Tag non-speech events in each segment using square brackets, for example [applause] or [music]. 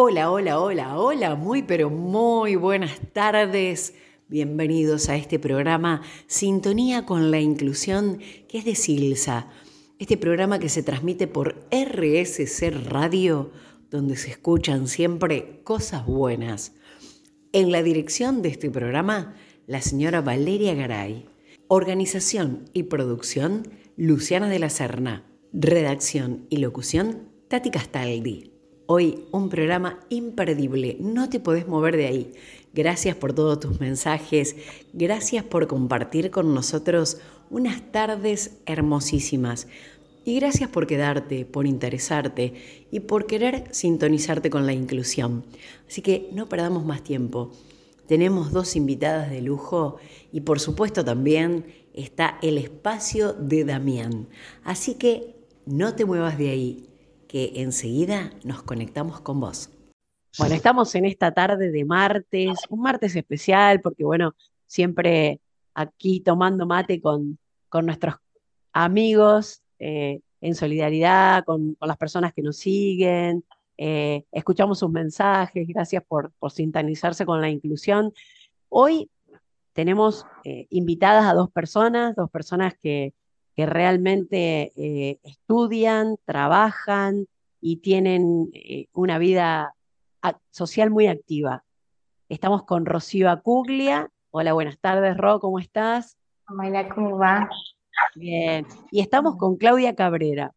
Hola, hola, hola, hola, muy pero muy buenas tardes. Bienvenidos a este programa Sintonía con la Inclusión, que es de Silsa. Este programa que se transmite por RSC Radio, donde se escuchan siempre cosas buenas. En la dirección de este programa, la señora Valeria Garay. Organización y producción, Luciana de la Serna. Redacción y locución, Tati Castaldi. Hoy un programa imperdible, no te podés mover de ahí. Gracias por todos tus mensajes, gracias por compartir con nosotros unas tardes hermosísimas. Y gracias por quedarte, por interesarte y por querer sintonizarte con la inclusión. Así que no perdamos más tiempo. Tenemos dos invitadas de lujo y por supuesto también está el espacio de Damián. Así que no te muevas de ahí que enseguida nos conectamos con vos. Bueno, estamos en esta tarde de martes, un martes especial porque, bueno, siempre aquí tomando mate con, con nuestros amigos eh, en solidaridad, con, las personas que nos siguen, eh, escuchamos sus mensajes, gracias por, por sintonizarse con la inclusión. Hoy tenemos eh, invitadas a dos personas, dos personas que, que realmente eh, estudian, trabajan y tienen eh, una vida social muy activa. Estamos con Rocío Acuglia. Hola, buenas tardes, Ro, ¿cómo estás? Hola, ¿cómo va? Bien. Y estamos con Claudia Cabrera.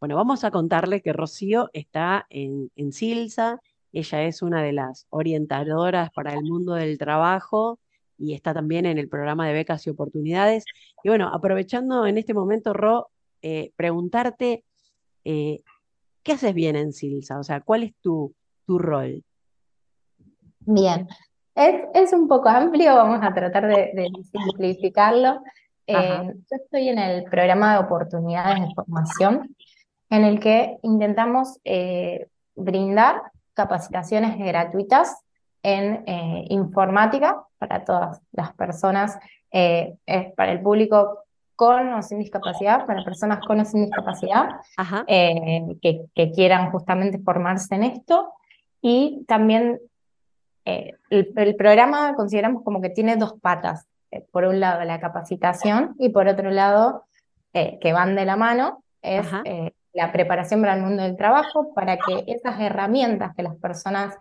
Bueno, vamos a contarle que Rocío está en, en Silsa. Ella es una de las orientadoras para el mundo del trabajo y está también en el programa de becas y oportunidades. Y bueno, aprovechando en este momento, Ro, eh, preguntarte, eh, ¿qué haces bien en Silsa? O sea, ¿cuál es tu, tu rol? Bien, es, un poco amplio, vamos a tratar de, simplificarlo. Eh, yo estoy en el programa de oportunidades de formación, en el que intentamos brindar capacitaciones gratuitas en informática para todas las personas, eh, es para el público con o sin discapacidad, para personas con o sin discapacidad, eh, que, que, quieran justamente formarse en esto. Y también el, el, programa consideramos como que tiene dos patas. por un lado la capacitación y por otro lado, que van de la mano, es la preparación para el mundo del trabajo, para que esas herramientas que las personas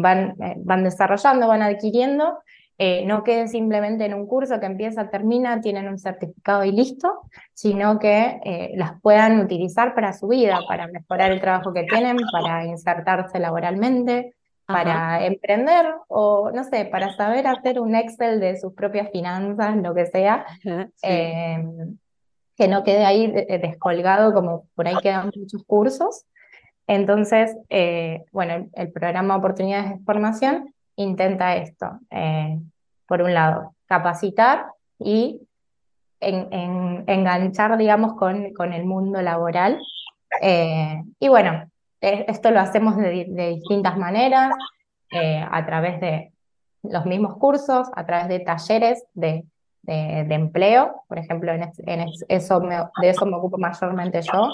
van, eh, van desarrollando, van adquiriendo, eh, no queden simplemente en un curso que empieza, termina, tienen un certificado y listo, sino que eh, las puedan utilizar para su vida, para mejorar el trabajo que tienen, para insertarse laboralmente, para emprender o, no sé, para saber hacer un Excel de sus propias finanzas, lo que sea. Em, que no quede ahí descolgado como por ahí quedan muchos cursos, entonces, eh, bueno, el, programa Oportunidades de Formación intenta esto. Eh, por un lado, capacitar y enganchar, digamos, con, el mundo laboral. Eh, y bueno, esto lo hacemos de, distintas maneras, a través de los mismos cursos, a través de talleres de, empleo, por ejemplo, de eso me ocupo mayormente yo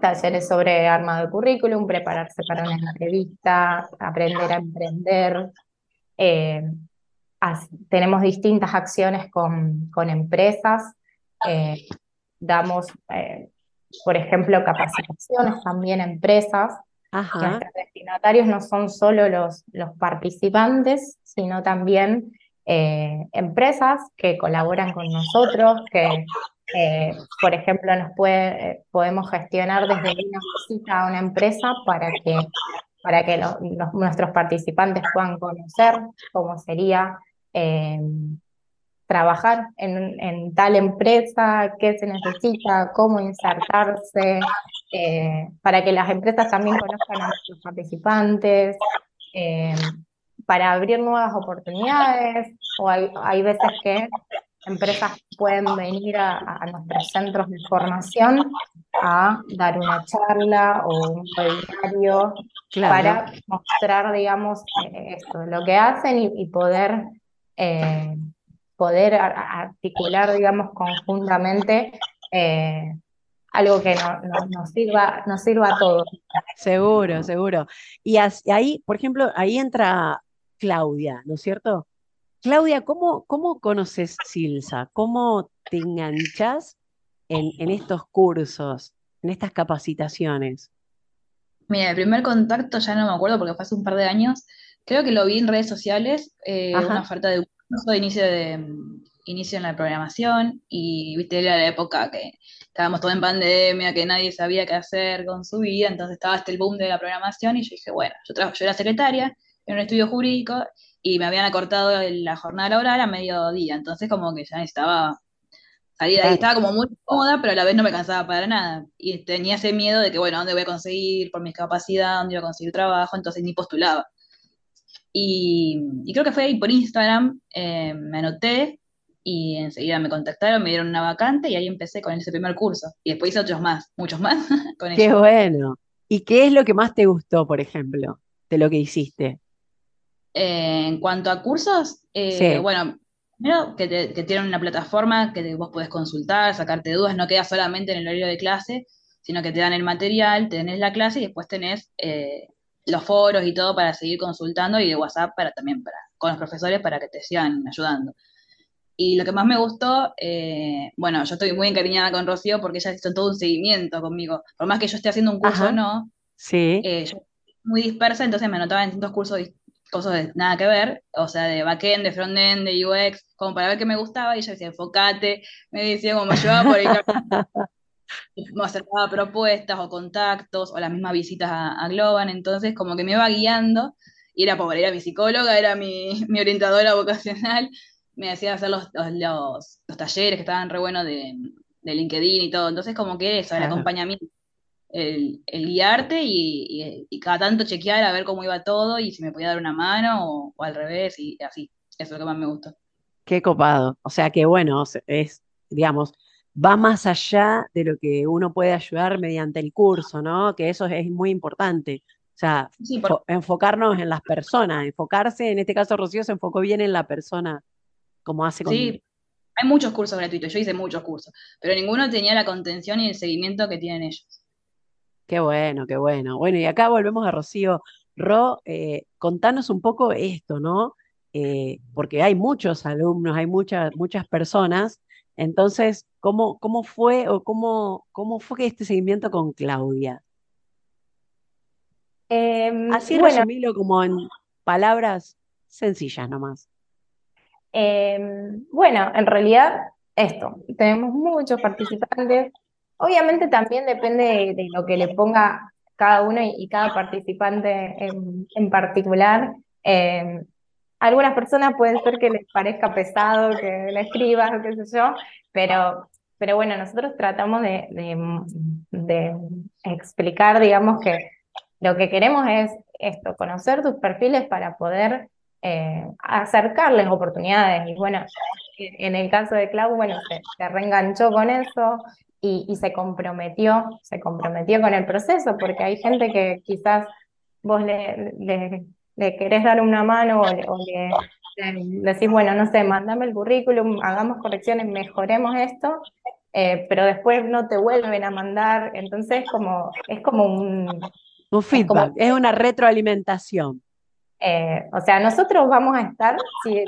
talleres sobre armado de currículum, prepararse para una entrevista, aprender a emprender. Eh, tenemos distintas acciones con, con empresas. Eh, damos, eh, por ejemplo, capacitaciones también a empresas. Nuestros destinatarios no son solo los, los participantes, sino también empresas que colaboran con nosotros, que eh, por ejemplo, nos puede, eh, podemos gestionar desde una visita a una empresa para que, para que nuestros participantes puedan conocer cómo sería em, trabajar en, tal empresa, qué se necesita, cómo insertarse, eh, para que las empresas también conozcan a nuestros participantes, em, para abrir nuevas oportunidades, o hay veces que empresas pueden venir a, nuestros centros de formación a dar una charla o un webinario para mostrar, digamos, eh, esto, lo que hacen y, poder, eh, poder articular, digamos, conjuntamente eh, algo que nos, sirva, nos sirva a todos. Seguro, seguro. Y ahí, por ejemplo, ahí entra Claudia, ¿no es cierto? Claudia, ¿cómo, cómo conoces Silsa? ¿Cómo te enganchas en, en estos cursos, en estas capacitaciones? Mira, el primer contacto ya no me acuerdo porque fue hace un par de años. Creo que lo vi en redes sociales, eh, una oferta de un curso de inicio de inicio en la programación y viste era la época que estábamos todos en pandemia, que nadie sabía qué hacer con su vida, entonces estaba este el boom de la programación y yo dije, bueno, yo, trabajo, yo era secretaria en un estudio jurídico y me habían acortado la jornada laboral a mediodía, entonces como que ya necesitaba salir de ahí, estaba como muy cómoda, pero a la vez no me cansaba para nada y tenía ese miedo de que, bueno, ¿dónde voy a conseguir por mi capacidad, dónde voy a conseguir trabajo? Entonces ni postulaba. Y, creo que fue ahí por Instagram, eh, me anoté y enseguida me contactaron, me dieron una vacante y ahí empecé con ese primer curso. Y después hice otros más, muchos más. [laughs] con Qué bueno. ¿Y qué es lo que más te gustó, por ejemplo, de lo que hiciste? Eh, en cuanto a cursos, eh, bueno, primero que, tienen una plataforma que vos podés consultar, sacarte dudas, no queda solamente en el horario de clase, sino que te dan el material, tenés la clase y después tenés eh, los foros y todo para seguir consultando y de WhatsApp para también para, con los profesores para que te sigan ayudando. Y lo que más me gustó, eh, bueno, yo estoy muy encariñada con Rocío porque ella hizo todo un seguimiento conmigo. Por más que yo esté haciendo un curso o no, sí. Eh, yo muy dispersa, entonces me anotaba en distintos cursos, cosas de nada que ver, o sea, de backend, de frontend, de UX, como para ver qué me gustaba, y ella decía, enfocate, me decía como me llevaba por ahí, [laughs] me acercaba propuestas o contactos, o las mismas visitas a, Globan, entonces como que me iba guiando, y era pobre, era mi psicóloga, era mi, [laughs] mi orientadora vocacional, me hacía hacer los, los, talleres que estaban re buenos de, LinkedIn y todo. Entonces, como que eso, el acompañamiento, el, guiarte y, cada tanto chequear a ver cómo iba todo y si me podía dar una mano o, al revés y así. Eso es lo que más me gustó. Qué copado. O sea que bueno, es, digamos, va más allá de lo que uno puede ayudar mediante el curso, ¿no? Que eso es muy importante. O sea, enfocarnos en las personas, enfocarse, en este caso Rocío se enfocó bien en la persona como hace con... Sí, hay muchos cursos gratuitos, yo hice muchos cursos, pero ninguno tenía la contención y el seguimiento que tienen ellos. Qué bueno, qué bueno. Bueno, y acá volvemos a Rocío. Ro, eh, contanos un poco esto, ¿no? Eh, porque hay muchos alumnos, hay muchas, muchas personas. Entonces, ¿cómo, cómo fue o cómo, cómo fue este seguimiento con Claudia? Em, Así resumirlo como en palabras sencillas nomás. Em, bueno, en realidad esto, tenemos muchos participantes. Obviamente también depende de, lo que le ponga cada uno y, cada participante en, particular. Em, algunas personas pueden ser que les parezca pesado que le escribas o qué sé yo, pero, pero bueno, nosotros tratamos de, de explicar, digamos, que lo que queremos es esto, conocer tus perfiles para poder eh, acercarles oportunidades. Y bueno, en el caso de Clau, bueno, se, reenganchó con eso y, se comprometió, se comprometió con el proceso, porque hay gente que quizás vos le, le, querés dar una mano o, le, decís, bueno, no sé, mandame el currículum, hagamos correcciones, mejoremos esto, eh, pero después no te vuelven a mandar, entonces como, es como un... Un feedback, es una retroalimentación. Eh, o sea, nosotros vamos a estar, si,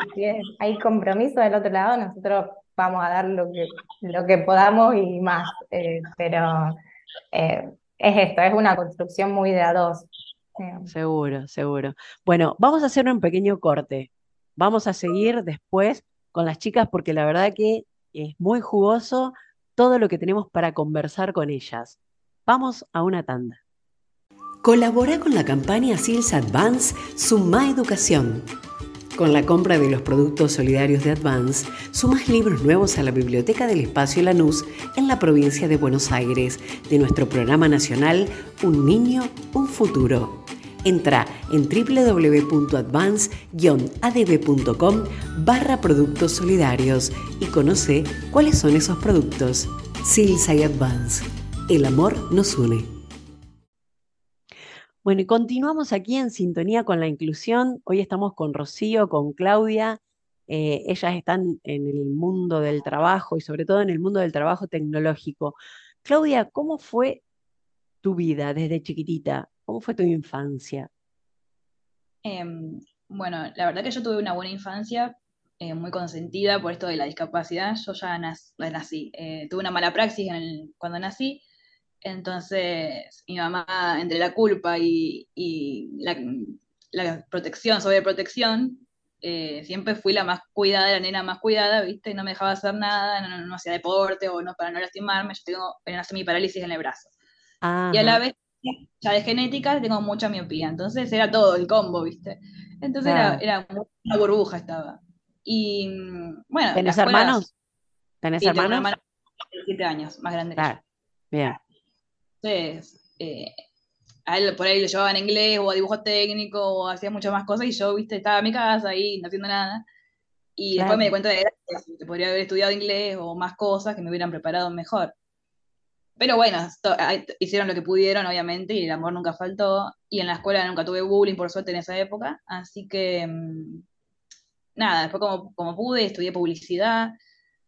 hay compromiso del otro lado, nosotros vamos a dar lo que, lo que podamos y más, eh, pero eh, es esto, es una construcción muy de a dos. Seguro, seguro. Bueno, vamos a hacer un pequeño corte. Vamos a seguir después con las chicas porque la verdad que es muy jugoso todo lo que tenemos para conversar con ellas. Vamos a una tanda. Colabora con la campaña SILS Advance Suma Educación. Con la compra de los productos solidarios de Advance, sumas libros nuevos a la Biblioteca del Espacio Lanús en la provincia de Buenos Aires de nuestro programa nacional Un Niño, Un Futuro. Entra en www.advance-adb.com barra productos solidarios y conoce cuáles son esos productos. Silsa y Advance. El amor nos une. Bueno, y continuamos aquí en sintonía con la inclusión. Hoy estamos con Rocío, con Claudia. Eh, ellas están en el mundo del trabajo y sobre todo en el mundo del trabajo tecnológico. Claudia, ¿cómo fue tu vida desde chiquitita? ¿Cómo fue tu infancia? Em, bueno, la verdad que yo tuve una buena infancia, eh, muy consentida por esto de la discapacidad. Yo ya nací, eh, tuve una mala praxis cuando nací, entonces mi mamá, entre la culpa y, la, la, protección, sobreprotección, eh, siempre fui la más cuidada, la nena más cuidada, ¿viste? No me dejaba hacer nada, no, hacía deporte o no para no lastimarme. Yo tengo una parálisis en el brazo. Y a la vez, ya de genética, tengo mucha miopía. Entonces era todo el combo, ¿viste? Entonces era, era, una burbuja estaba. Y bueno. ¿Tenés hermanos? ¿Tenés hermanos? Tengo de siete años, más grande que yo. Bien. Entonces, eh, a él por ahí lo llevaba en inglés o a dibujo técnico o hacía muchas más cosas y yo, viste, estaba en mi casa ahí no haciendo nada. Y después me di cuenta de que podría haber estudiado inglés o más cosas que me hubieran preparado mejor. Pero bueno, hicieron lo que pudieron, obviamente, y el amor nunca faltó. Y en la escuela nunca tuve bullying, por suerte, en esa época. Así que, mm, nada, después como, como pude, estudié publicidad,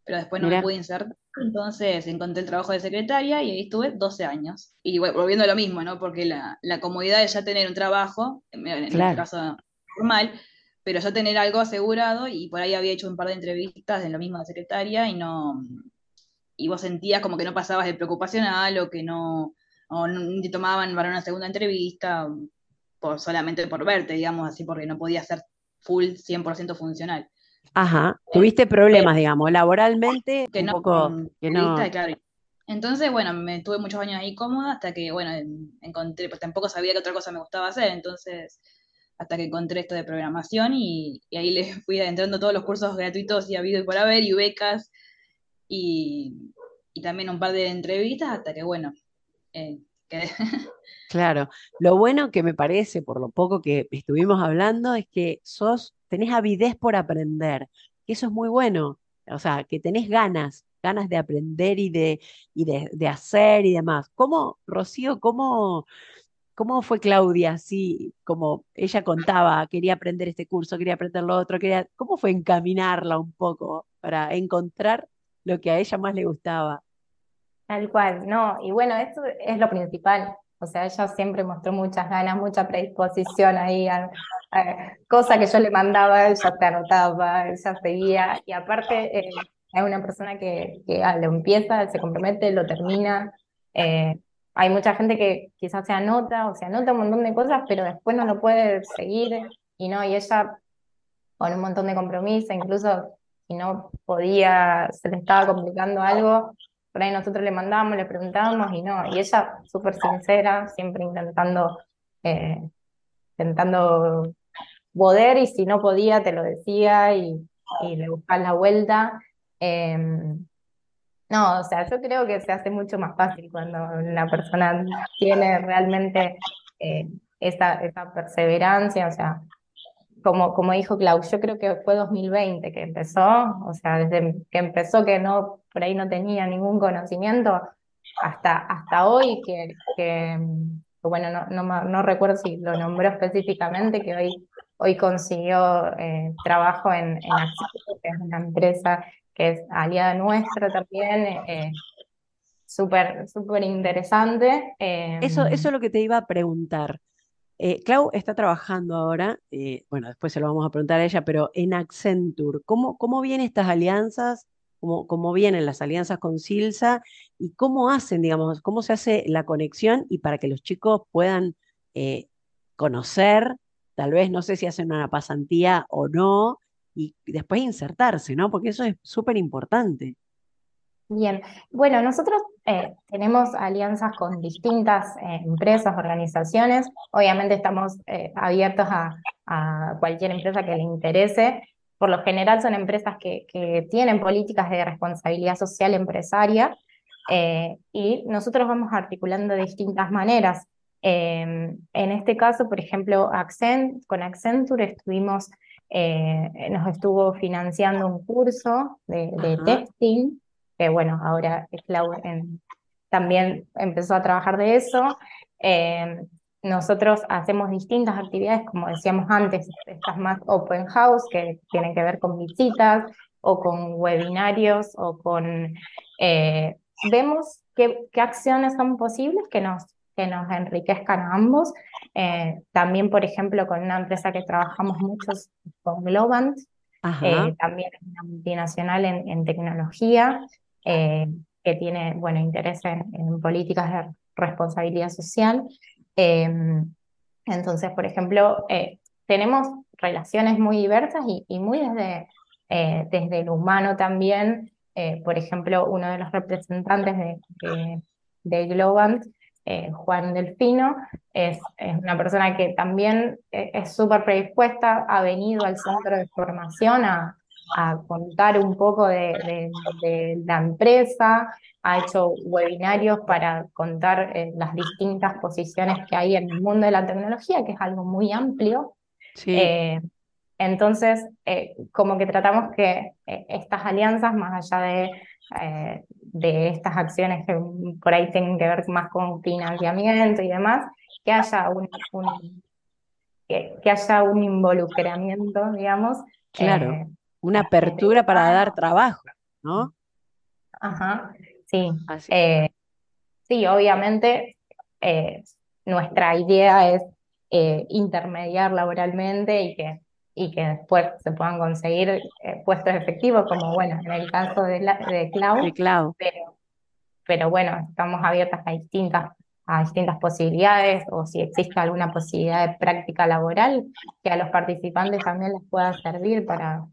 pero después no me pude insertar. Entonces encontré el trabajo de secretaria y ahí estuve 12 años. Y bueno, volviendo a lo mismo, ¿no? Porque la, comodidad de ya tener un trabajo, en este caso normal, pero ya tener algo asegurado y por ahí había hecho un par de entrevistas en lo mismo de secretaria y no, y vos sentías como que no pasabas de preocupacional o que no, o no te tomaban para una segunda entrevista por, solamente por verte, digamos así, porque no podía ser full 100% funcional. Ajá, tuviste problemas, digamos, laboralmente, que no, que no. Claro. Entonces, bueno, me tuve muchos años ahí cómoda hasta que, bueno, encontré, pues tampoco sabía que otra cosa me gustaba hacer, entonces, hasta que encontré esto de programación y, y ahí [laughs] le fui adentrando todos los cursos gratuitos y habido y por haber y becas y, también un par de entrevistas hasta que, bueno, eh, [laughs] Claro, lo bueno que me parece, por lo poco que estuvimos hablando, es que sos, tenés avidez por aprender, y eso es muy bueno, o sea, que tenés ganas, ganas de aprender y de, y de, hacer y demás. ¿Cómo, Rocío, cómo, cómo fue Claudia? Así como ella contaba, quería aprender este curso, quería aprender lo otro, quería, ¿cómo fue encaminarla un poco para encontrar lo que a ella más le gustaba? Tal cual, no, y bueno, esto es lo principal. O sea, ella siempre mostró muchas ganas, mucha predisposición ahí, a, cosa que yo le mandaba, ella te anotaba, ella seguía, y aparte eh, es una persona que, que ah, lo empieza, se compromete, lo termina. Eh, hay mucha gente que quizás se anota o se anota un montón de cosas, pero después no lo puede seguir, y no, y ella con un montón de compromiso, incluso si no podía, se le estaba complicando algo, por ahí nosotros le mandábamos, le preguntábamos y no, y ella súper sincera, siempre intentando, eh, intentando poder y si no podía te lo decía y, le buscaba la vuelta. Em, no, o sea, yo creo que se hace mucho más fácil cuando una persona tiene realmente eh, esa, esa perseverancia, o sea, como, dijo Klaus, yo creo que fue 2020 que empezó, o sea, desde que empezó que no, por ahí no tenía ningún conocimiento, hasta, hasta hoy que, bueno, no, no, no, recuerdo si lo nombró específicamente, que hoy, hoy consiguió eh, trabajo en, en que es una empresa que es aliada nuestra también, eh, súper, súper interesante. eso, eso es lo que te iba a preguntar. Eh, Clau está trabajando ahora, eh, bueno, después se lo vamos a preguntar a ella, pero en Accenture, ¿cómo, cómo vienen estas alianzas? ¿Cómo, ¿Cómo, vienen las alianzas con Silsa? ¿Y cómo hacen, digamos, cómo se hace la conexión y para que los chicos puedan eh, conocer, tal vez, no sé si hacen una pasantía o no, y después insertarse, ¿no? Porque eso es súper importante. Bien, bueno, nosotros eh, tenemos alianzas con distintas eh, empresas, organizaciones. Obviamente estamos eh, abiertos a, cualquier empresa que le interese. Por lo general son empresas que, tienen políticas de responsabilidad social empresaria y nosotros vamos articulando de distintas maneras. en este caso, por ejemplo, Accent, con Accenture estuvimos, nos estuvo financiando un curso de, de testing que bueno, ahora Clau también empezó a trabajar de eso. Eh, nosotros hacemos distintas actividades, como decíamos antes, estas más open house, que tienen que ver con visitas o con webinarios o con... Eh, vemos qué, acciones son posibles que nos, que nos enriquezcan a ambos. Eh, también, por ejemplo, con una empresa que trabajamos mucho con Globant, eh, también es una multinacional en, tecnología, eh, que tiene, bueno, interés en, políticas de responsabilidad social. entonces, por ejemplo, tenemos relaciones muy diversas y, muy desde, desde lo humano también, eh, por ejemplo, uno de los representantes de, de, Globant, eh, Juan Delfino, es, una persona que también eh, es súper predispuesta, ha venido al centro de formación a, contar un poco de, la empresa, ha hecho webinarios para contar las distintas posiciones que hay en el mundo de la tecnología, que es algo muy amplio. Sí. Entonces, eh, como que tratamos que eh, estas alianzas, más allá de, eh, de estas acciones que por ahí tienen que ver más con financiamiento y demás, que haya un, que, haya un involucramiento, digamos. Claro, una apertura para dar trabajo, ¿no? Ajá, sí. sí, obviamente nuestra idea es intermediar laboralmente y que y que después se puedan conseguir eh, puestos efectivos, como bueno, en el caso de, la, de Cloud, Pero, pero bueno, estamos abiertas a distintas, a distintas posibilidades o si existe alguna posibilidad de práctica laboral que a los participantes también les pueda servir para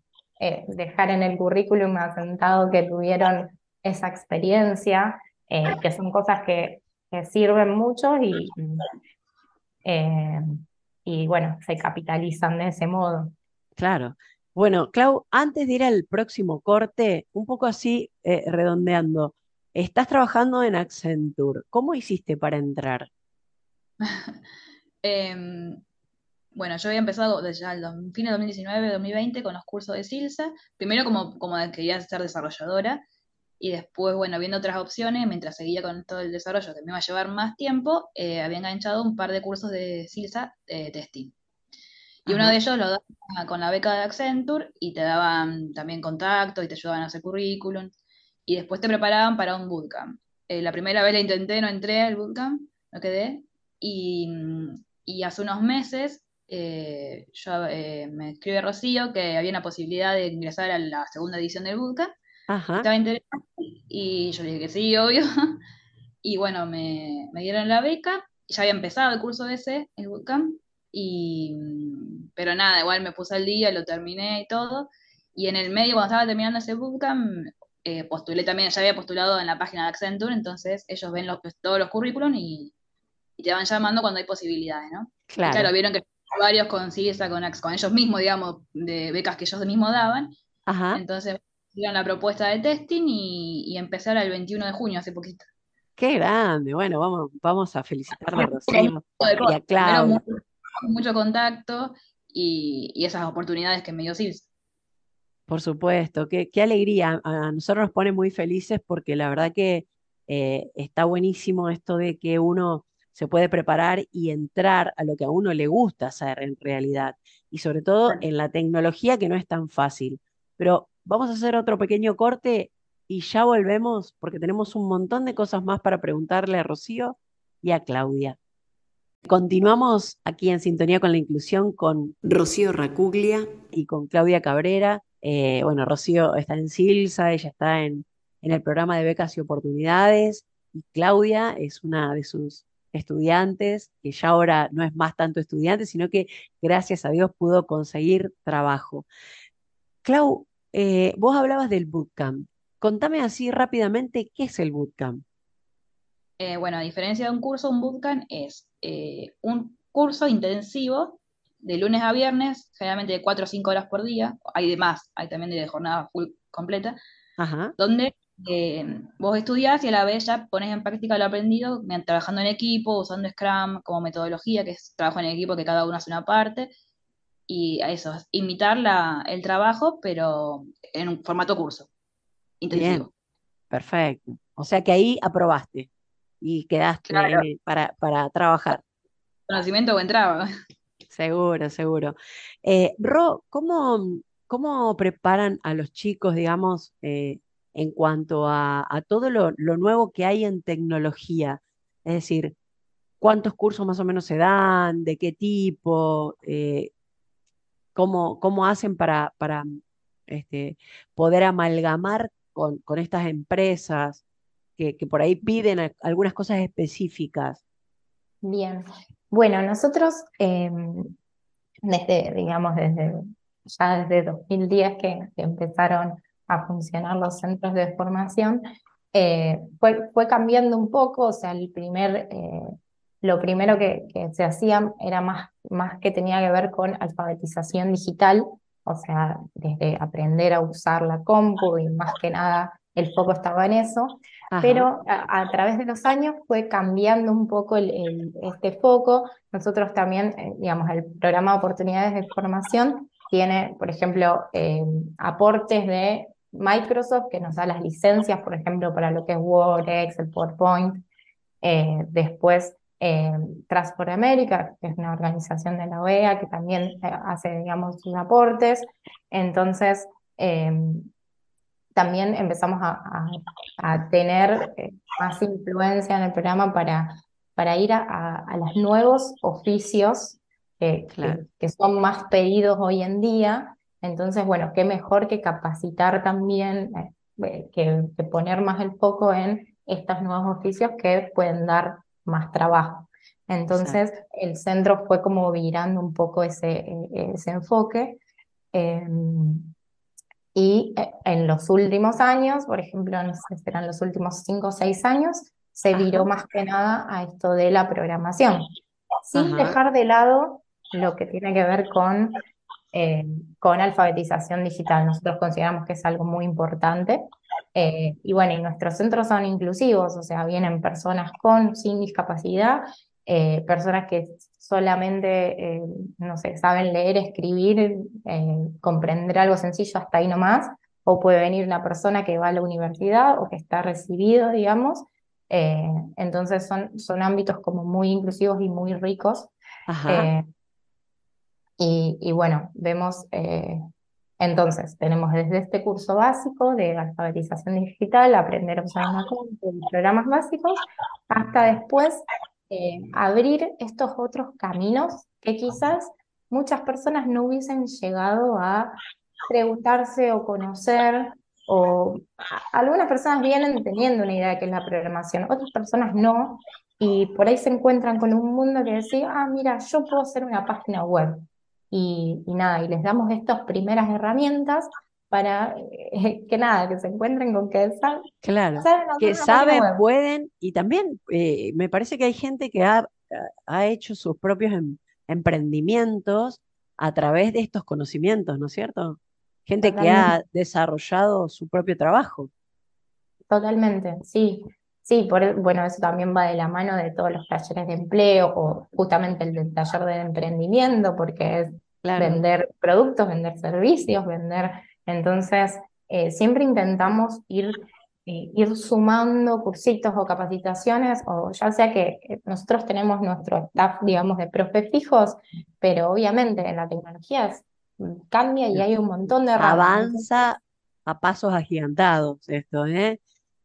eh, dejar en el currículum asentado que tuvieron esa experiencia, eh, que son cosas que, que sirven mucho y y bueno, se capitalizan de ese modo. Claro. Bueno, Clau, antes de ir al próximo corte, un poco así eh, redondeando, estás trabajando en Accenture. ¿Cómo hiciste para entrar? [laughs] Em, bueno, yo había empezado desde el fin de 2019-2020 con los cursos de Silsa, primero como, como quería ser desarrolladora, y después, bueno, viendo otras opciones, mientras seguía con todo el desarrollo que me iba a llevar más tiempo, eh, había enganchado un par de cursos de Silsa de testing. Y uno de ellos lo daba con la beca de Accenture y te daban también contacto y te ayudaban a hacer currículum. Y después te preparaban para un bootcamp. Eh, la primera vez la intenté, no entré al bootcamp, no quedé. Y, y hace unos meses eh, yo, me escribe Rocío que había una posibilidad de ingresar a la segunda edición del bootcamp estaba interesante y yo le dije que sí, obvio. [laughs] Y bueno, me, dieron la beca. Ya había empezado el curso ese, el bootcamp. Y, pero nada, igual me puse al día, lo terminé y todo. Y en el medio, cuando estaba terminando ese bootcamp, eh, postulé también, ya había postulado en la página de Accenture, entonces ellos ven los, todos los currículums y, te van llamando cuando hay posibilidades, ¿no? Claro. claro, vieron que varios con CISA, con, con ellos mismos, digamos, de becas que ellos mismos daban. Ajá. Entonces, hicieron la propuesta de testing y, empezar el 21 de junio, hace poquito. Qué grande, bueno, vamos, vamos a felicitarle a Rocío y a Claudia. Mucho, contacto y, esas oportunidades que me dio Sils. Por supuesto, qué, qué, alegría. A nosotros nos pone muy felices porque la verdad que eh, está buenísimo esto de que uno se puede preparar y entrar a lo que a uno le gusta hacer en realidad. Y sobre todo en la tecnología que no es tan fácil. Pero Vamos a hacer otro pequeño corte y ya volvemos porque tenemos un montón de cosas más para preguntarle a Rocío y a Claudia. Continuamos aquí en sintonía con la inclusión con Rocío Racuglia y con Claudia Cabrera. Eh, bueno, Rocío está en Silsa, ella está en, en el programa de becas y oportunidades y Claudia es una de sus estudiantes, que ya ahora no es más tanto estudiante, sino que gracias a Dios pudo conseguir trabajo. Clau, eh, vos hablabas del bootcamp. Contame así rápidamente qué es el bootcamp. Eh, bueno, a diferencia de un curso, un bootcamp es eh, un curso intensivo de lunes a viernes, generalmente de 4 o 5 horas por día. Hay de más, hay también de jornada full completa, donde vos estudiás y a la vez ya pones en práctica lo aprendido trabajando en equipo, usando Scrum como metodología, que es trabajo en equipo que cada uno hace una parte, y a eso, imitar la, el trabajo, pero en un formato curso. Intensivo. perfecto. O sea que ahí aprobaste y quedaste para, para trabajar. Conocimiento o entraba. Seguro, seguro. Eh, Ro, ¿cómo, ¿cómo preparan a los chicos, digamos, eh, en cuanto a, todo lo, nuevo que hay en tecnología. Es decir, cuántos cursos más o menos se dan, de qué tipo, eh, cómo, cómo, hacen para, para este, poder amalgamar con, con estas empresas que, que, por ahí piden algunas cosas específicas. Bien, bueno, nosotros em, desde, digamos, desde ya desde 2010 que, que empezaron a funcionar los centros de formación, eh, fue, fue cambiando un poco, o sea, el primer, eh, lo primero que, que, se hacía era más, más que tenía que ver con alfabetización digital, o sea, desde aprender a usar la compu y más que nada el foco estaba en eso, pero a, través de los años fue cambiando un poco el, este foco. Nosotros también, eh, digamos, el programa de oportunidades de formación tiene, por ejemplo, aportes de Microsoft, que nos da las licencias, por ejemplo, para lo que es Word, Excel, PowerPoint. Eh, después, eh, Transport America, que es una organización de la OEA, que también eh, hace, digamos, sus aportes. Entonces, em, también empezamos a, tener más influencia en el programa para, para ir a, los nuevos oficios que, que, son más pedidos hoy en día entonces, bueno, qué mejor que capacitar también, eh, que, poner más el foco en estos nuevos oficios que pueden dar más trabajo. Entonces, el centro fue como virando un poco ese, e, ese enfoque. Em, y eh, en los últimos años, por ejemplo, no sé, serán los últimos cinco o seis años, se viró más que nada a esto de la programación, sin dejar de lado lo que tiene que ver con eh, con alfabetización digital. Nosotros consideramos que es algo muy importante. Eh, y bueno, y nuestros centros son inclusivos, o sea, vienen personas con, sin discapacidad, eh, personas que solamente, no sé, saben leer, escribir, comprender algo sencillo hasta ahí nomás, o puede venir una persona que va a la universidad o que está recibido, digamos. entonces son, son ámbitos como muy inclusivos y muy ricos. Ajá. Y, bueno, vemos, eh, entonces, tenemos desde este curso básico de alfabetización digital, aprender a usar una programas básicos, hasta después eh, abrir estos otros caminos que quizás muchas personas no hubiesen llegado a preguntarse o conocer, o algunas personas vienen teniendo una idea de qué es la programación, otras personas no, y por ahí se encuentran con un mundo que decía, ah, mira, yo puedo hacer una página web y, nada, y les damos estas primeras herramientas para eh, que nada, que se encuentren con que saben. Claro, que saben, pueden, y también eh, me parece que hay gente que ha, ha hecho sus propios em, emprendimientos a través de estos conocimientos, ¿no es cierto? Gente que ha desarrollado su propio trabajo. Totalmente, sí. Sí, por, bueno, eso también va de la mano de todos los talleres de empleo o justamente el del taller de emprendimiento, porque es vender productos, vender servicios, vender. Entonces, eh, siempre intentamos ir, eh, ir sumando cursitos o capacitaciones, o ya sea que nosotros tenemos nuestro staff, digamos, de profe fijos, pero obviamente en la tecnología cambia y hay un montón de Avanza a pasos agigantados esto, ¿eh?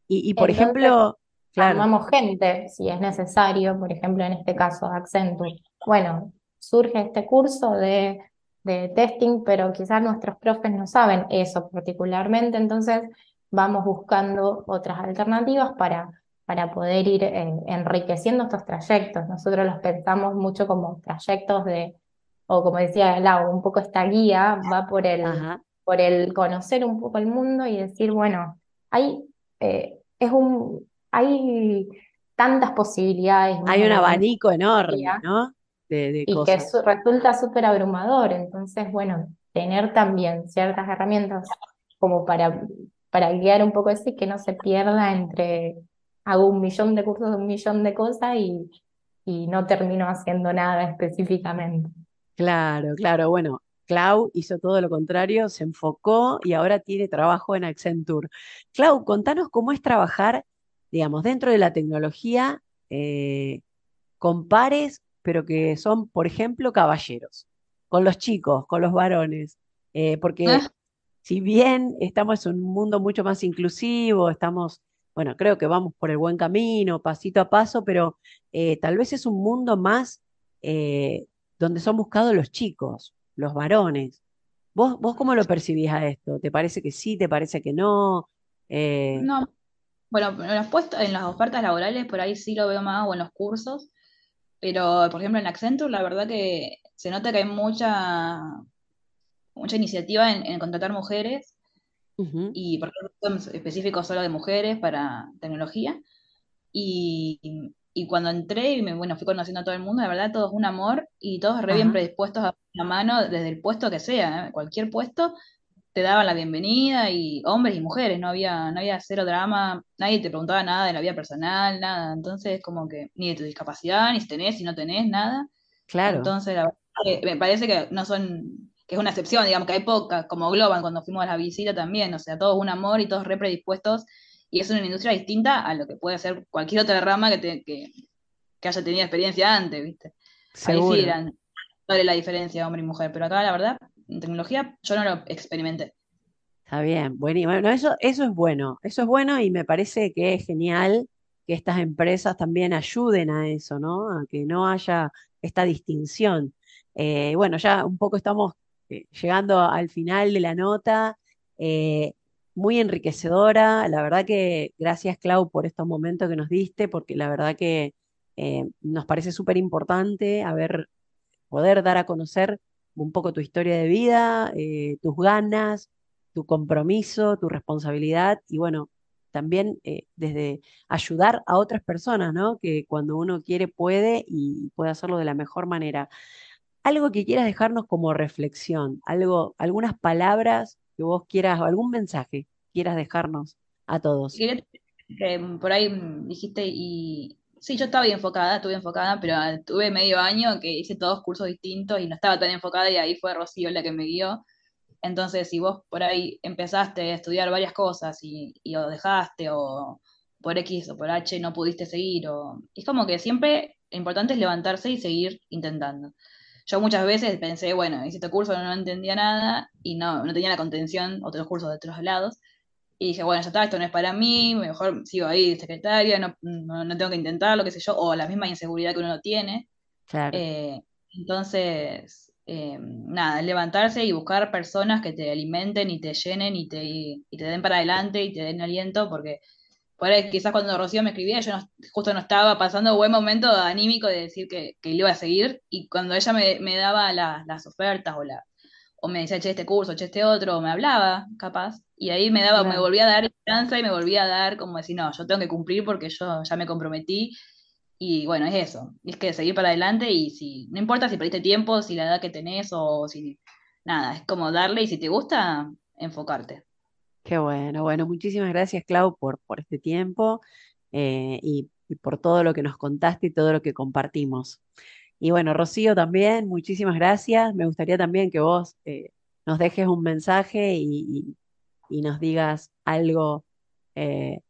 Y, por ejemplo, Llamamos gente, si es necesario, por ejemplo, en este caso Accenture. Bueno, surge este curso de, de testing, pero quizás nuestros profes no saben eso particularmente, entonces vamos buscando otras alternativas para, para poder ir eh, enriqueciendo estos trayectos. Nosotros los pensamos mucho como trayectos de, o como decía Lau, un poco esta guía va por el, por el conocer un poco el mundo y decir, bueno, hay, eh, es un, hay tantas posibilidades. Hay un abanico enorme, ¿no? De, y que resulta súper abrumador. Entonces, bueno, tener también ciertas herramientas como para, para guiar un poco eso y que no se pierda entre hago un millón de cursos un millón de cosas y, y no termino haciendo nada específicamente. Claro, claro. Bueno, Clau hizo todo lo contrario, se enfocó y ahora tiene trabajo en Accenture. Clau, contanos cómo es trabajar digamos, dentro de la tecnología, eh, con pares, pero que son, por ejemplo, caballeros, con los chicos, con los varones, eh, porque, ah. si bien estamos en un mundo mucho más inclusivo, estamos, bueno, creo que vamos por el buen camino, pasito a paso, pero eh, tal vez es un mundo más eh, donde son buscados los chicos, los varones. ¿Vos, ¿Vos cómo lo percibís a esto? ¿Te parece que sí? ¿Te parece que no? Eh, no, bueno, en las, en las ofertas laborales por ahí sí lo veo más o en los cursos, pero por ejemplo en Accenture la verdad que se nota que hay mucha, mucha iniciativa en, contratar mujeres y por ejemplo son específicos solo de mujeres para tecnología. Y, cuando entré y me, bueno, fui conociendo a todo el mundo, la verdad todo es un amor y todos re bien predispuestos a la mano desde el puesto que sea, ¿eh? cualquier puesto te daban la bienvenida y hombres y mujeres, no había, no había cero drama, nadie te preguntaba nada de la vida personal, nada, entonces como que ni de tu discapacidad, ni si tenés, si no tenés, nada. Claro. Entonces me parece que no son, que es una excepción, digamos que hay pocas, como Globan cuando fuimos a la visita también, o sea, todos un amor y todos re predispuestos, y es una industria distinta a lo que puede ser cualquier otra rama que, te, que, haya tenido experiencia antes, ¿viste? Seguro. Ahí sí eran, la diferencia hombre y mujer, pero acá la verdad tecnología yo no lo experimenté. Está bien, bueno, bueno eso, eso es bueno, eso es bueno y me parece que es genial que estas empresas también ayuden a eso, ¿no? A que no haya esta distinción. Eh, bueno, ya un poco estamos eh, llegando al final de la nota, eh, muy enriquecedora, la verdad que gracias Clau por estos momentos que nos diste, porque la verdad que nos parece súper importante poder dar a conocer un poco tu historia de vida, eh, tus ganas, tu compromiso, tu responsabilidad y bueno, también eh, desde ayudar a otras personas, ¿no? Que cuando uno quiere puede y puede hacerlo de la mejor manera. Algo que quieras dejarnos como reflexión, algo, algunas palabras que vos quieras, algún mensaje quieras dejarnos a todos. por ahí dijiste y Sí, yo estaba bien enfocada, estuve enfocada, pero tuve medio año que hice todos cursos distintos y no estaba tan enfocada y ahí fue Rocío la que me guió. Entonces, si vos por ahí empezaste a estudiar varias cosas y, y o dejaste o por X o por H no pudiste seguir, o... es como que siempre lo importante es levantarse y seguir intentando. Yo muchas veces pensé, bueno, hice este curso, no entendía nada y no, no tenía la contención, otros cursos de otros lados, y dije, bueno, ya está, esto no es para mí, mejor sigo ahí de secretaria, no, no, tengo que intentarlo, qué sé yo, o la misma inseguridad que uno tiene. Eh, entonces, eh, nada, levantarse y buscar personas que te alimenten y te llenen y te, y, te den para adelante y te den aliento, porque por ahí quizás cuando Rocío me escribía, yo justo no estaba pasando buen momento anímico de decir que, que iba a seguir, y cuando ella me, me daba las ofertas o la, o me decía, che, este curso, che, este otro, o me hablaba, capaz, y ahí me daba, me volvía a dar esperanza y me volvía a dar como decir, no, yo tengo que cumplir porque yo ya me comprometí, y bueno, es eso, es que seguir para adelante y si, no importa si perdiste tiempo, si la edad que tenés o si, nada, es como darle y si te gusta, enfocarte. Qué bueno, bueno, muchísimas gracias Clau por, por este tiempo eh, y, y por todo lo que nos contaste y todo lo que compartimos. Y bueno, Rocío también, muchísimas gracias. Me gustaría también que vos eh, nos dejes un mensaje y, nos digas algo, eh,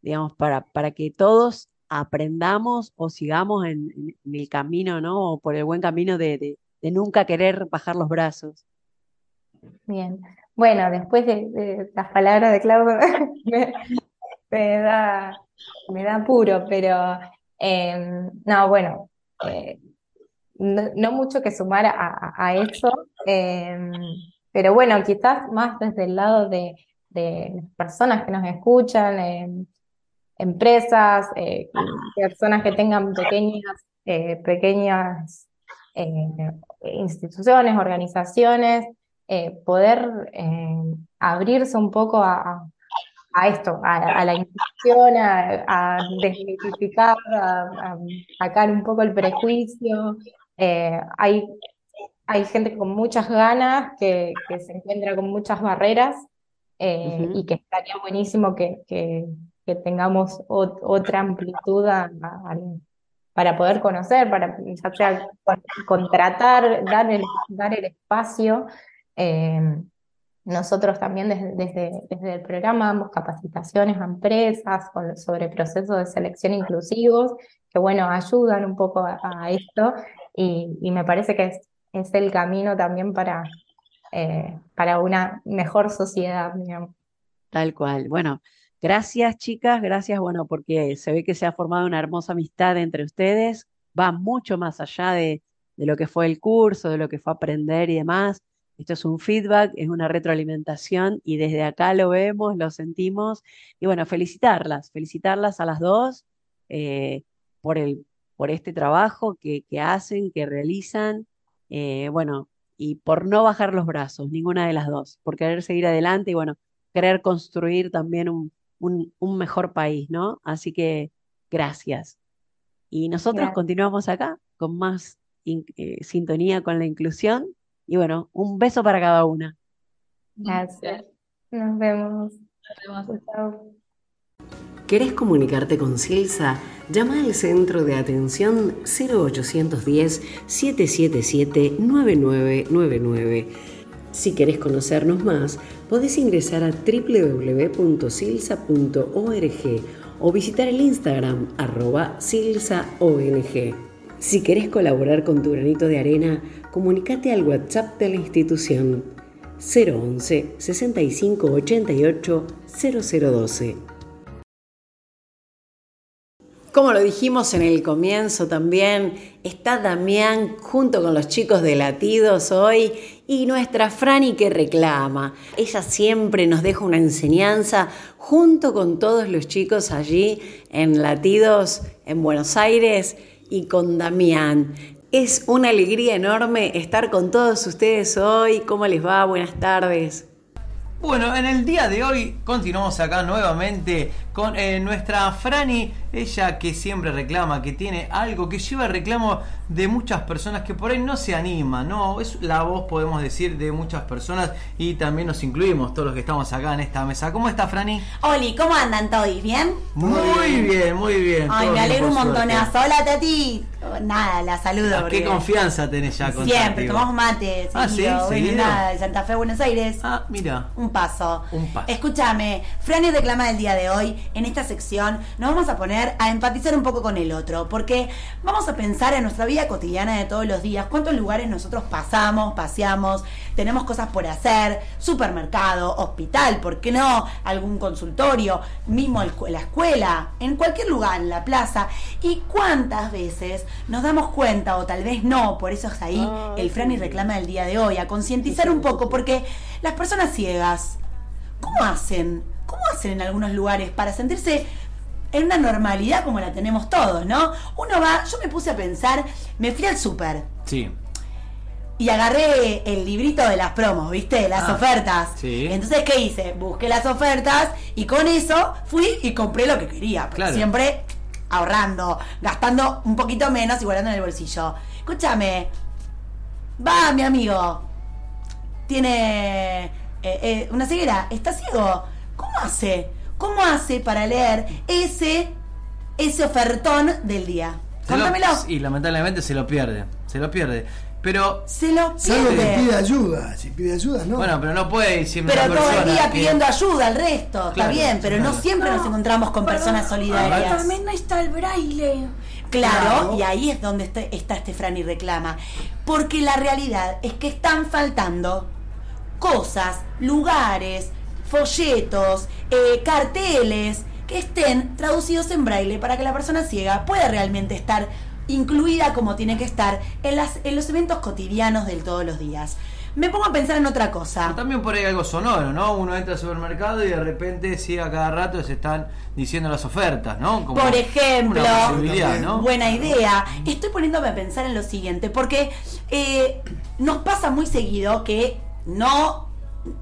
digamos, para, para que todos aprendamos o sigamos en, el camino, ¿no? O por el buen camino de, nunca querer bajar los brazos. Bien, bueno, después de, las palabras de Claudio, [laughs] me, da, me da puro, pero em, no, bueno, eh, no, mucho que sumar a, eso, em, pero bueno, quizás más desde el lado de, las personas que nos escuchan, em, empresas, eh, personas que tengan pequeñas, eh, pequeñas eh, instituciones, organizaciones, poder em, abrirse un poco a, esto, a, la inclusión, a, desmitificar, a, sacar un poco el prejuicio, eh, hay, hay gente con muchas ganas que, se encuentra con muchas barreras eh, y que estaría buenísimo que, que, tengamos otra amplitud para poder conocer, para ya sea contratar, dar el, dar el espacio. Eh, nosotros también desde, desde, el programa damos capacitaciones a empresas sobre procesos de selección inclusivos, que bueno, ayudan un poco a esto y, me parece que es, el camino también para, eh, para una mejor sociedad. Tal cual. Bueno, gracias chicas, gracias, bueno, porque se ve que se ha formado una hermosa amistad entre ustedes, va mucho más allá de, de lo que fue el curso, de lo que fue aprender y demás. Esto es un feedback, es una retroalimentación y desde acá lo vemos, lo sentimos. Y bueno, felicitarlas, felicitarlas a las dos eh, por, el, por este trabajo que, que hacen, que realizan. Eh, bueno, y por no bajar los brazos, ninguna de las dos, por querer seguir adelante y bueno, querer construir también un, un, mejor país, ¿no? Así que gracias. Y nosotros continuamos acá con más eh, sintonía con la inclusión y bueno, un beso para cada una. Gracias. Nos vemos. Nos vemos. ¿Querés comunicarte con Silsa? Llama al centro de atención 0810-777-9999. Si querés conocernos más, podés ingresar a www.silsa.org o visitar el Instagram arroba silsaong. Si querés colaborar con tu granito de arena, comunícate al WhatsApp de la institución 011 65 88 0012. Como lo dijimos en el comienzo también, está Damián junto con los chicos de Latidos hoy y nuestra Franny que reclama. Ella siempre nos deja una enseñanza junto con todos los chicos allí en Latidos en Buenos Aires y con Damián. Es una alegría enorme estar con todos ustedes hoy. ¿Cómo les va? Buenas tardes. Bueno, en el día de hoy continuamos acá nuevamente con eh, nuestra Franny, ella que siempre reclama, que tiene algo, que lleva el reclamo de muchas personas que por ahí no se animan, ¿no? Es la voz, podemos decir, de muchas personas y también nos incluimos todos los que estamos acá en esta mesa. ¿Cómo está, Franny? Oli, ¿cómo andan todos? ¿Bien? Muy bien, muy bien. Ay, me alegro un montonazo. Hola, Tati. Nada, la saludo. Ah, ¿Qué confianza tenés ya con Siempre, tomamos mate. Ah, sí, nada, de Santa Fe, Buenos Aires. Ah, mira. Un paso. Un paso. Escúchame, Franny reclama el día de hoy, en esta sección, nos vamos a poner a empatizar un poco con el otro, porque vamos a pensar en nuestra vida cotidiana de todos los días, cuántos lugares nosotros pasamos, paseamos, tenemos cosas por hacer, supermercado, hospital, ¿por qué no? Algún consultorio, mismo la escuela, en cualquier lugar, en la plaza, y cuántas veces nos damos cuenta, o tal vez no, por eso es ahí el Franny reclama el día de hoy, a concientizar un poco, porque las personas ciegas, ¿cómo hacen? ¿Cómo hacen en algunos lugares para sentirse en una normalidad como la tenemos todos, ¿no? Uno va, yo me puse a pensar, me fui al súper. Sí. Y agarré el librito de las promos, ¿viste? Las ah, ofertas. Sí. Entonces, ¿qué hice? Busqué las ofertas y con eso fui y compré lo que quería. Claro. Siempre ahorrando, gastando un poquito menos y guardando en el bolsillo. Escúchame, va mi amigo, tiene eh, eh, una ceguera, está ciego. ¿Cómo hace? ¿Cómo hace para leer ese, ese ofertón del día? Cuéntamelo. y lamentablemente se lo pierde, se lo pierde. Pero se lo pierde. si pide ayuda, si pide ayuda, no. Bueno, pero no puede ir siempre Pero todo el día pidiendo ayuda al resto, está bien, pero no siempre nos encontramos con personas solidarias. También no está el braille. Claro, y ahí es donde está, está este Fran y reclama. Porque la realidad es que están faltando cosas, lugares, folletos, eh, carteles que estén traducidos en braille para que la persona ciega pueda realmente estar incluida como tiene que estar en, las, en los eventos cotidianos de todos los días. Me pongo a pensar en otra cosa. también por ahí algo sonoro, ¿no? Uno entra al supermercado y de repente ciega cada rato se están diciendo las ofertas, ¿no? por ejemplo, buena idea. Estoy poniéndome a pensar en lo siguiente, porque eh, nos pasa muy seguido que no,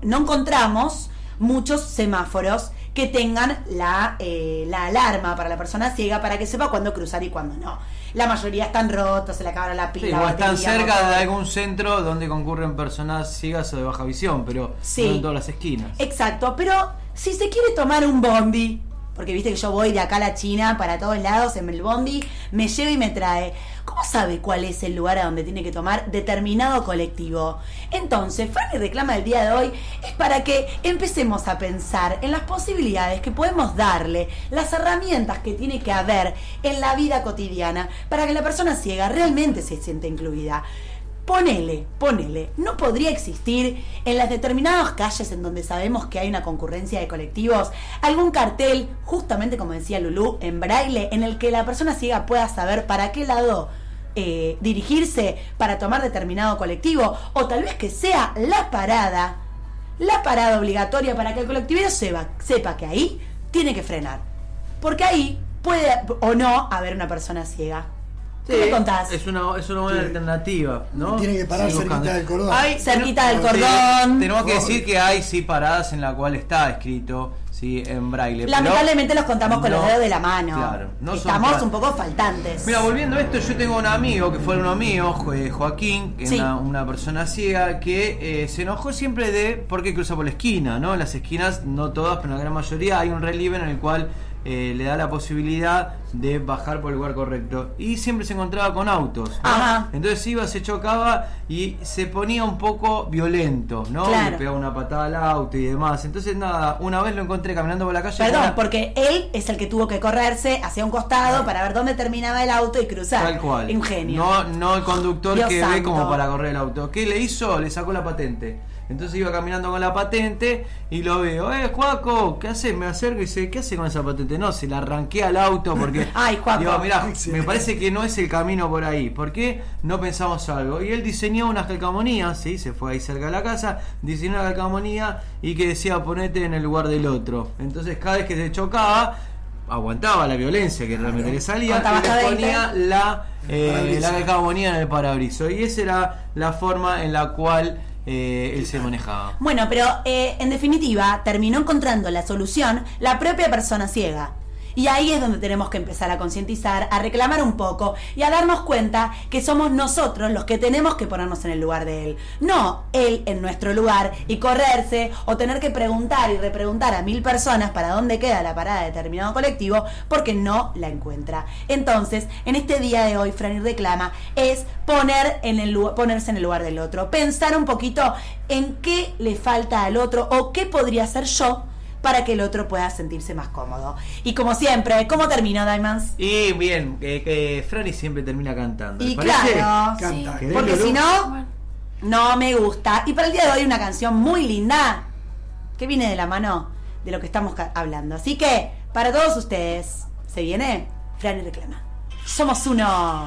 no encontramos muchos semáforos que tengan la, eh, la alarma para la persona ciega para que sepa cuándo cruzar y cuándo no. La mayoría están rotos, se le acabaron la pila. o están cerca de algún centro donde concurren personas ciegas o de baja visión, pero no en todas las esquinas. Exacto, pero si se quiere tomar un bondi, porque viste que yo voy de acá a la China para todos lados en el bondi, me lleva y me trae. ¿Cómo sabe cuál es el lugar a donde tiene que tomar determinado colectivo? Entonces, Fanny reclama el día de hoy es para que empecemos a pensar en las posibilidades que podemos darle, las herramientas que tiene que haber en la vida cotidiana para que la persona ciega realmente se sienta incluida. Ponele, ponele, no podría existir en las determinadas calles en donde sabemos que hay una concurrencia de colectivos algún cartel, justamente como decía Lulú, en braille, en el que la persona ciega pueda saber para qué lado eh, dirigirse para tomar determinado colectivo, o tal vez que sea la parada, la parada obligatoria para que el colectivero sepa, sepa que ahí tiene que frenar. Porque ahí puede o no haber una persona ciega. ¿Qué me contás? Es una, es una buena alternativa, ¿no? Tiene que parar cerquita del cordón. Hay- Cerquita del Sí, cordón. tenemos que decir que hay sí paradas en la cual está escrito sí en braille. pero Lamentablemente los contamos con los dedos de la mano. Claro, no Estamos un poco faltantes. Mira, volviendo a esto, yo tengo un amigo que fue uno mío, Jo- Joaquín, que Sí. es una, una persona ciega, que eh, se enojó siempre de por qué cruza por la esquina, ¿no? En las esquinas, no todas, pero en la gran mayoría, hay un relieve en el cual eh, le da la posibilidad de bajar por el lugar correcto. Y siempre se encontraba con autos, ¿no? Ajá. Entonces iba, se chocaba y se ponía un poco violento, ¿no? Claro. Le pegaba una patada al auto y demás. Entonces, nada, una vez lo encontré caminando por la calle. Perdón, porque él es el que tuvo que correrse hacia un costado para ver dónde terminaba el auto y cruzar. Tal cual. Un genio. No, no el conductor Dios que ve como para correr el auto. ¿Qué le hizo? Le sacó la patente. Entonces iba caminando con la patente y lo veo. Eh, Juaco, ¿qué hace? Me acerco y dice, ¿qué hace con esa patente? No, se la arranqué al auto porque. [laughs] Ay, Juaco. Digo, mirá, [laughs] me parece que no es el camino por ahí. ¿Por qué no pensamos algo? Y él diseñó unas calcamonías, ¿sí? Se fue ahí cerca de la casa, diseñó una calcamonía y que decía ponete en el lugar del otro. Entonces cada vez que se chocaba, aguantaba la violencia que realmente le salía y le ponía 20. la, eh, Parabrisas. la calcamonía en el parabriso. Y esa era la forma en la cual eh, él se manejaba. Bueno, pero eh, en definitiva terminó encontrando la solución la propia persona ciega. Y ahí es donde tenemos que empezar a concientizar, a reclamar un poco y a darnos cuenta que somos nosotros los que tenemos que ponernos en el lugar de él. No él en nuestro lugar y correrse o tener que preguntar y repreguntar a mil personas para dónde queda la parada de determinado colectivo porque no la encuentra. Entonces, en este día de hoy, Franny reclama, es poner en el, ponerse en el lugar del otro, pensar un poquito en qué le falta al otro o qué podría hacer yo para que el otro pueda sentirse más cómodo. Y como siempre, ¿cómo terminó, Diamonds? Y bien, que, que Franny siempre termina cantando. ¿les Y parece? claro, Canta. ¿Querés, porque si no, no me gusta. Y para el día de hoy una canción muy linda que viene de la mano de lo que estamos hablando. Así que, para todos ustedes, se viene Fran y Reclama. Somos uno.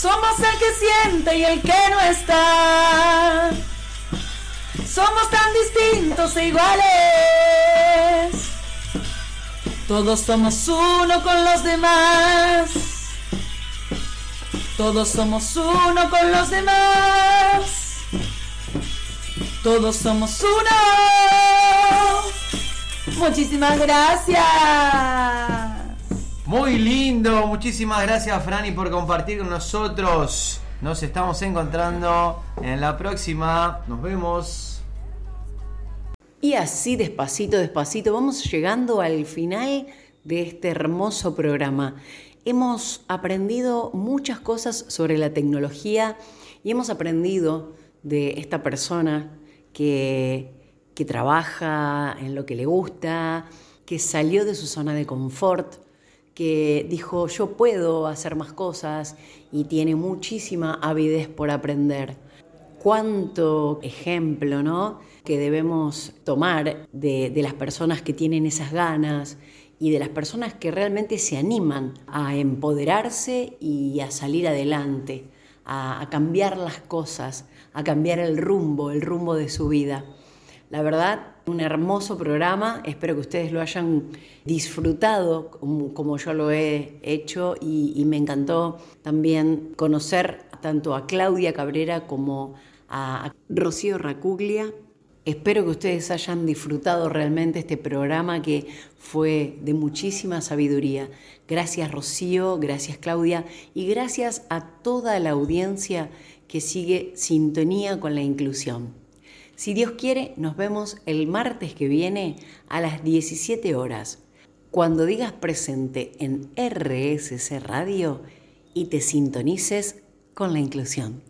Somos el que siente y el que no está. Somos tan distintos e iguales. Todos somos uno con los demás. Todos somos uno con los demás. Todos somos uno. Muchísimas gracias. Muy lindo, muchísimas gracias Franny por compartir con nosotros. Nos estamos encontrando en la próxima. Nos vemos. Y así despacito, despacito, vamos llegando al final de este hermoso programa. Hemos aprendido muchas cosas sobre la tecnología y hemos aprendido de esta persona que, que trabaja en lo que le gusta, que salió de su zona de confort, que dijo yo puedo hacer más cosas y tiene muchísima avidez por aprender cuánto ejemplo, ¿no? Que debemos tomar de, de las personas que tienen esas ganas y de las personas que realmente se animan a empoderarse y a salir adelante, a, cambiar las cosas, a cambiar el rumbo, el rumbo de su vida. La verdad, un hermoso programa, espero que ustedes lo hayan disfrutado como, yo lo he hecho y, y me encantó también conocer tanto a Claudia Cabrera como a Rocío Racuglia Espero que ustedes hayan disfrutado realmente este programa que fue de muchísima sabiduría. Gracias Rocío, gracias Claudia y gracias a toda la audiencia que sigue sintonía con la inclusión. Si Dios quiere, nos vemos el martes que viene a las 17 horas, cuando digas presente en RSC Radio y te sintonices con la inclusión.